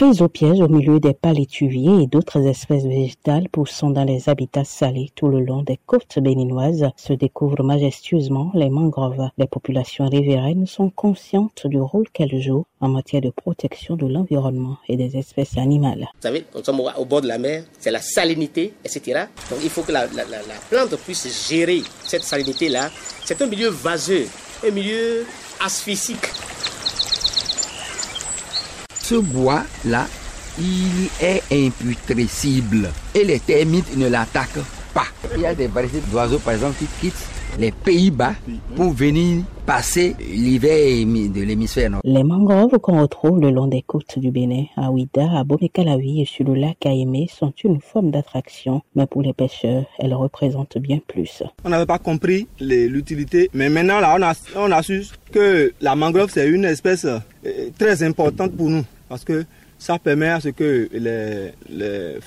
Prise au piège au milieu des palétuviers et d'autres espèces végétales poussant dans les habitats salés tout le long des côtes béninoises se découvrent majestueusement les mangroves. Les populations riveraines sont conscientes du rôle qu'elles jouent en matière de protection de l'environnement et des espèces animales. Vous savez, nous sommes au bord de la mer, c'est la salinité, etc. Donc il faut que la, la, la plante puisse gérer cette salinité-là. C'est un milieu vaseux, un milieu asphyxique. Ce bois-là, il est imputrescible et les termites ne l'attaquent pas. Il y a des variétés d'oiseaux, par exemple, qui quittent les Pays-Bas pour venir passer l'hiver de l'hémisphère nord. Les mangroves qu'on retrouve le long des côtes du Bénin, à Ouida, à Bomekalavi et sur le lac Aimé sont une forme d'attraction, mais pour les pêcheurs, elles représentent bien plus. On n'avait pas compris l'utilité, mais maintenant là, on a, on a su que la mangrove c'est une espèce euh, très importante pour nous parce que ça permet à ce que les, les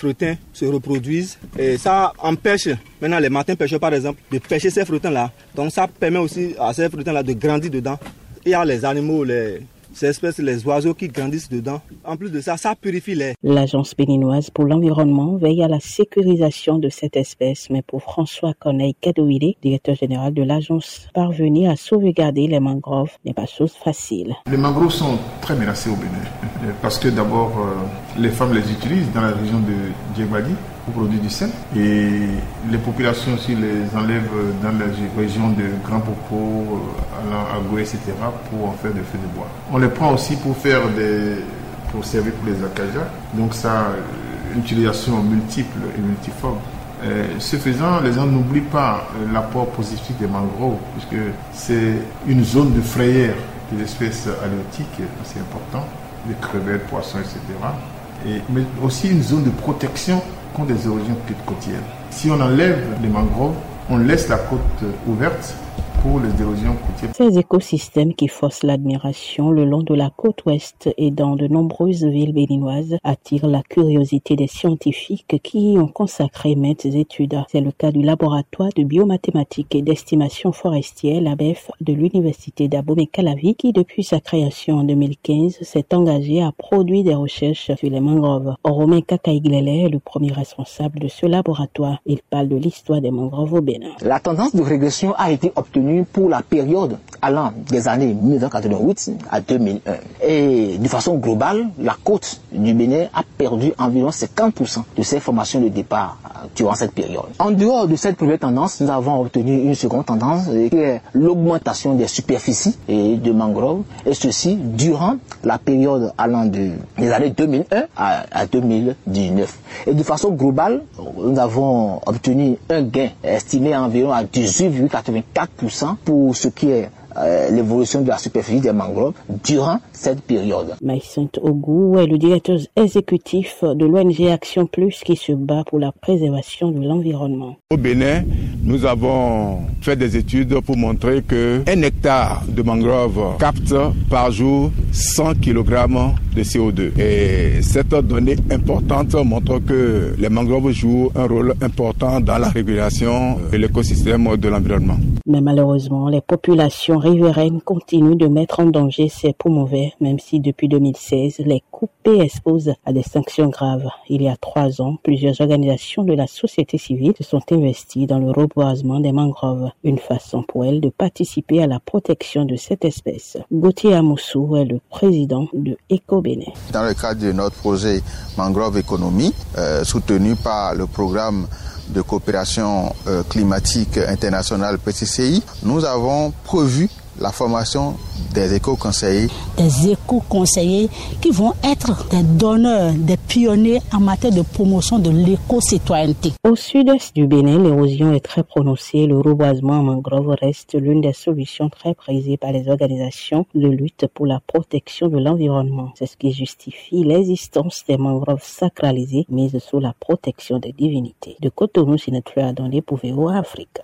se reproduisent et ça empêche maintenant les matins pêcheurs par exemple de pêcher ces fruitins là. Donc ça permet aussi à ces fruitins là de grandir dedans. Il y a les animaux, les, ces espèces, les oiseaux qui grandissent dedans. En plus de ça, ça purifie l'air. L'Agence béninoise pour l'environnement veille à la sécurisation de cette espèce, mais pour François Corneille Kadouili, directeur général de l'agence, parvenir à sauvegarder les mangroves n'est pas chose facile. Les mangroves sont très menacés au Bénin, parce que d'abord, euh, les femmes les utilisent dans la région de Djebali pour produire du sel. Et les populations aussi les enlèvent dans les régions de Grand Popo, allant à Goué, etc. pour en faire des feux de bois. On les prend aussi pour faire des pour servir pour les acacias. Donc ça, une utilisation multiple et multiforme. Et ce faisant, les gens n'oublient pas l'apport positif des mangroves, puisque c'est une zone de frayère des espèces halieutiques assez important, des crevettes, poissons, etc. Mais aussi une zone de protection contre des origines côtières. Si on enlève les mangroves, on laisse la côte ouverte pour les érosions côtières. Ces écosystèmes qui forcent l'admiration le long de la côte ouest et dans de nombreuses villes béninoises attirent la curiosité des scientifiques qui y ont consacré maintes études. C'est le cas du laboratoire de biomathématiques et d'estimation forestière, l'ABEF, de l'université d'Abomey-Calavi, qui depuis sa création en 2015 s'est engagé à produire des recherches sur les mangroves. Romain Kakaïglele est le premier responsable de ce laboratoire. Il parle de l'histoire des mangroves au Bénin. La tendance de régression a été obtenue pour la période allant des années 1988 à 2001. Et de façon globale, la côte du Bénin a perdu environ 50% de ses formations de départ durant cette période. En dehors de cette première tendance, nous avons obtenu une seconde tendance qui est l'augmentation des superficies et de mangroves, et ceci durant la période allant de, des années 2001 à, à 2019. Et de façon globale, nous avons obtenu un gain estimé à environ à 18,84% pour ce qui est euh, l'évolution de la superficie des mangroves durant cette période. Maïsant Ogou est le directeur exécutif de l'ONG Action Plus qui se bat pour la préservation de l'environnement. Au Bénin, nous avons fait des études pour montrer que un hectare de mangrove capte par jour 100 kg de CO2. Et cette donnée importante montre que les mangroves jouent un rôle important dans la régulation de l'écosystème de l'environnement. Mais malheureusement, les populations riveraines continuent de mettre en danger ces poumons verts, même si depuis 2016, les coupés exposent à des sanctions graves. Il y a trois ans, plusieurs organisations de la société civile se sont investies dans le reboisement des mangroves, une façon pour elles de participer à la protection de cette espèce. Gauthier Amoussou est le président de Eco Bénin. Dans le cadre de notre projet Mangrove Économie, euh, soutenu par le programme de coopération euh, climatique internationale PCCI, nous avons prévu la formation des éco-conseillers. Des éco-conseillers qui vont être des donneurs, des pionniers en matière de promotion de l'éco-citoyenneté. Au sud-est du Bénin, l'érosion est très prononcée. Le reboisement en mangrove reste l'une des solutions très prisées par les organisations de lutte pour la protection de l'environnement. C'est ce qui justifie l'existence des mangroves sacralisées mises sous la protection des divinités. De Cotonou, Sinetfleur Adondé pour VO Afrique.